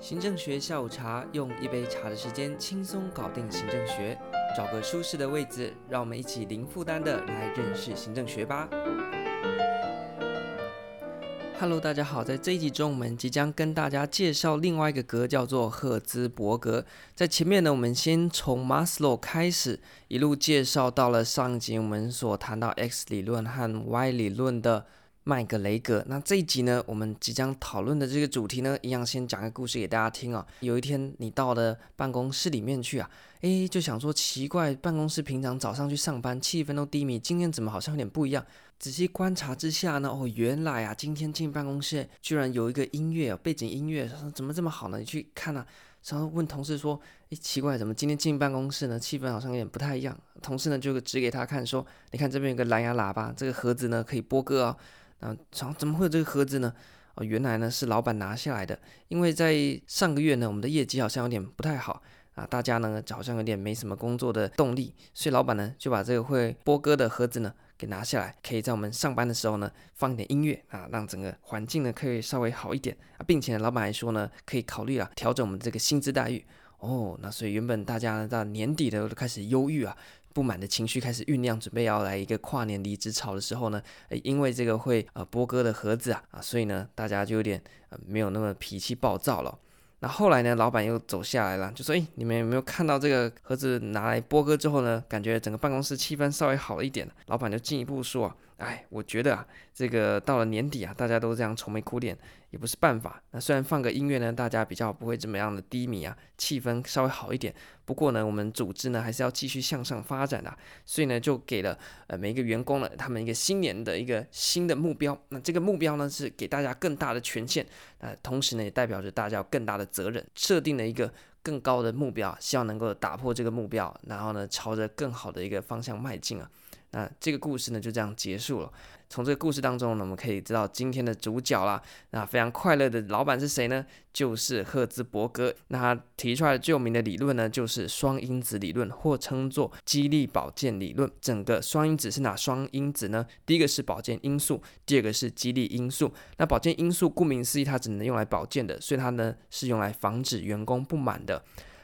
行政学下午茶，用一杯茶的时间轻松搞定行政学。找个舒适的位置，让我们一起零负担的来认识行政学吧。Hello，大家好，在这一集中，我们即将跟大家介绍另外一个格，叫做赫兹伯格。在前面呢，我们先从马斯洛开始，一路介绍到了上集我们所谈到 X 理论和 Y 理论的。麦格雷格，那这一集呢，我们即将讨论的这个主题呢，一样先讲个故事给大家听啊。有一天，你到了办公室里面去啊，诶，就想说奇怪，办公室平常早上去上班，气氛都低迷，今天怎么好像有点不一样？仔细观察之下呢，哦，原来啊，今天进办公室居然有一个音乐背景音乐，怎么这么好呢？你去看啊，然后问同事说，诶，奇怪，怎么今天进办公室呢，气氛好像有点不太一样？同事呢就指给他看说，你看这边有个蓝牙喇叭，这个盒子呢可以播歌哦。啊，怎怎么会有这个盒子呢？哦，原来呢是老板拿下来的。因为在上个月呢，我们的业绩好像有点不太好啊，大家呢好像有点没什么工作的动力，所以老板呢就把这个会播歌的盒子呢给拿下来，可以在我们上班的时候呢放一点音乐啊，让整个环境呢可以稍微好一点啊，并且老板还说呢可以考虑啊调整我们这个薪资待遇哦。那所以原本大家呢到年底的都开始忧郁啊。不满的情绪开始酝酿，准备要来一个跨年离职潮的时候呢，因为这个会呃播歌的盒子啊啊，所以呢大家就有点呃没有那么脾气暴躁了。那后来呢，老板又走下来了，就说：“哎，你们有没有看到这个盒子拿来播歌之后呢，感觉整个办公室气氛稍微好了一点？”老板就进一步说。哎，我觉得啊，这个到了年底啊，大家都这样愁眉苦脸，也不是办法。那虽然放个音乐呢，大家比较不会这么样的低迷啊，气氛稍微好一点。不过呢，我们组织呢还是要继续向上发展的，所以呢，就给了呃每一个员工呢，他们一个新年的一个新的目标。那这个目标呢，是给大家更大的权限，呃，同时呢，也代表着大家有更大的责任，设定了一个更高的目标，希望能够打破这个目标，然后呢，朝着更好的一个方向迈进啊。那这个故事呢就这样结束了。从这个故事当中呢，我们可以知道今天的主角啦。那非常快乐的老板是谁呢？就是赫兹伯格。那他提出来的最有名的理论呢，就是双因子理论，或称作激励保健理论。整个双因子是哪双因子呢？第一个是保健因素，第二个是激励因素。那保健因素顾名思义，它只能用来保健的，所以它呢是用来防止员工不满的。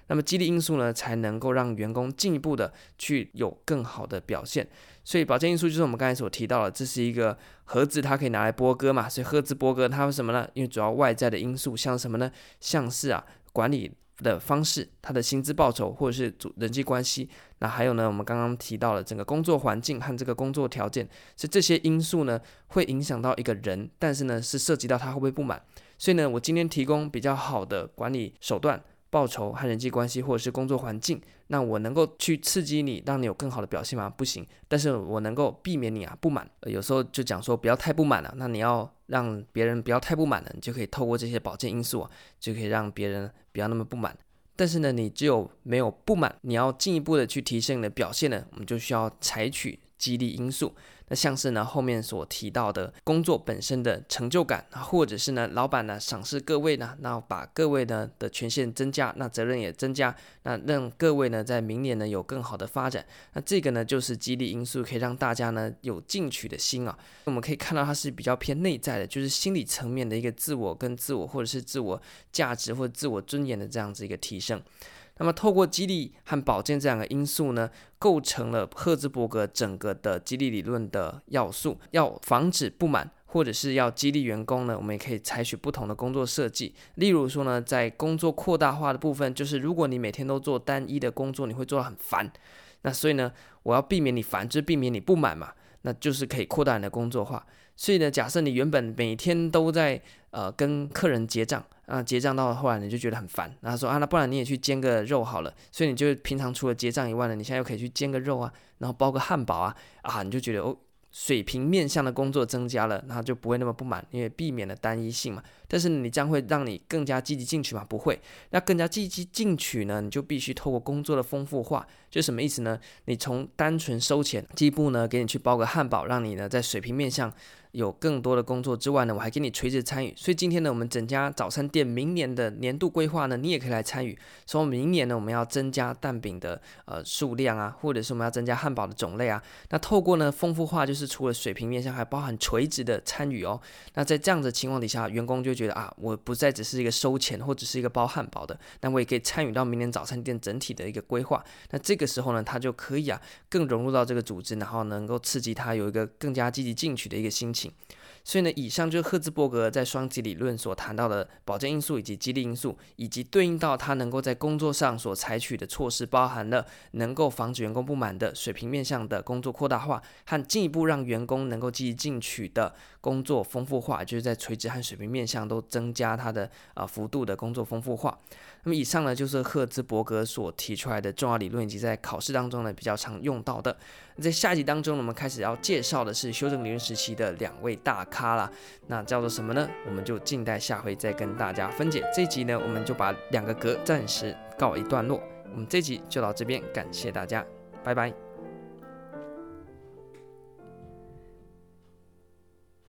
那么激励因素呢，才能够让员工进一步的去有更好的表现。所以保健因素就是我们刚才所提到的，这是一个盒子，它可以拿来播歌嘛。所以盒子播歌它为什么呢？因为主要外在的因素，像什么呢？像是啊管理的方式，他的薪资报酬或者是主人际关系。那还有呢，我们刚刚提到了整个工作环境和这个工作条件，是这些因素呢会影响到一个人，但是呢是涉及到他会不会不满。所以呢，我今天提供比较好的管理手段。报酬和人际关系，或者是工作环境，那我能够去刺激你，让你有更好的表现吗？不行。但是我能够避免你啊不满。有时候就讲说不要太不满了。那你要让别人不要太不满了，你就可以透过这些保健因素啊，就可以让别人不要那么不满。但是呢，你只有没有不满，你要进一步的去提升你的表现呢，我们就需要采取激励因素。那像是呢后面所提到的工作本身的成就感，或者是呢老板呢赏识各位呢，那把各位呢的权限增加，那责任也增加，那让各位呢在明年呢有更好的发展，那这个呢就是激励因素，可以让大家呢有进取的心啊。我们可以看到它是比较偏内在的，就是心理层面的一个自我跟自我，或者是自我价值或者自我尊严的这样子一个提升。那么，透过激励和保健这两个因素呢，构成了赫兹伯格整个的激励理论的要素。要防止不满，或者是要激励员工呢，我们也可以采取不同的工作设计。例如说呢，在工作扩大化的部分，就是如果你每天都做单一的工作，你会做得很烦。那所以呢，我要避免你烦，就是避免你不满嘛，那就是可以扩大你的工作化。所以呢，假设你原本每天都在呃跟客人结账。啊，结账到后来你就觉得很烦，然后说啊，那不然你也去煎个肉好了。所以你就平常除了结账以外呢，你现在又可以去煎个肉啊，然后包个汉堡啊，啊，你就觉得哦，水平面向的工作增加了，然后就不会那么不满，因为避免了单一性嘛。但是你这样会让你更加积极进取嘛？不会。那更加积极进取呢，你就必须透过工作的丰富化，就什么意思呢？你从单纯收钱，第一步呢，给你去包个汉堡，让你呢在水平面向。有更多的工作之外呢，我还给你垂直参与。所以今天呢，我们整家早餐店明年的年度规划呢，你也可以来参与。说明年呢，我们要增加蛋饼的呃数量啊，或者是我们要增加汉堡的种类啊。那透过呢丰富化，就是除了水平面上，还包含垂直的参与哦。那在这样的情况底下，员工就觉得啊，我不再只是一个收钱或者是一个包汉堡的，那我也可以参与到明年早餐店整体的一个规划。那这个时候呢，他就可以啊更融入到这个组织，然后能够刺激他有一个更加积极进取的一个心情。情。所以呢，以上就是赫兹伯格在双极理论所谈到的保健因素以及激励因素，以及对应到他能够在工作上所采取的措施，包含了能够防止员工不满的水平面向的工作扩大化，和进一步让员工能够积极进取的工作丰富化，就是在垂直和水平面向都增加它的啊、幅度的工作丰富化。那么以上呢，就是赫兹伯格所提出来的重要理论，以及在考试当中呢比较常用到的。在下集当中，我们开始要介绍的是修正理论时期的两位大咖啦。那叫做什么呢？我们就静待下回再跟大家分解。这集呢，我们就把两个格暂时告一段落。我们这集就到这边，感谢大家，拜拜。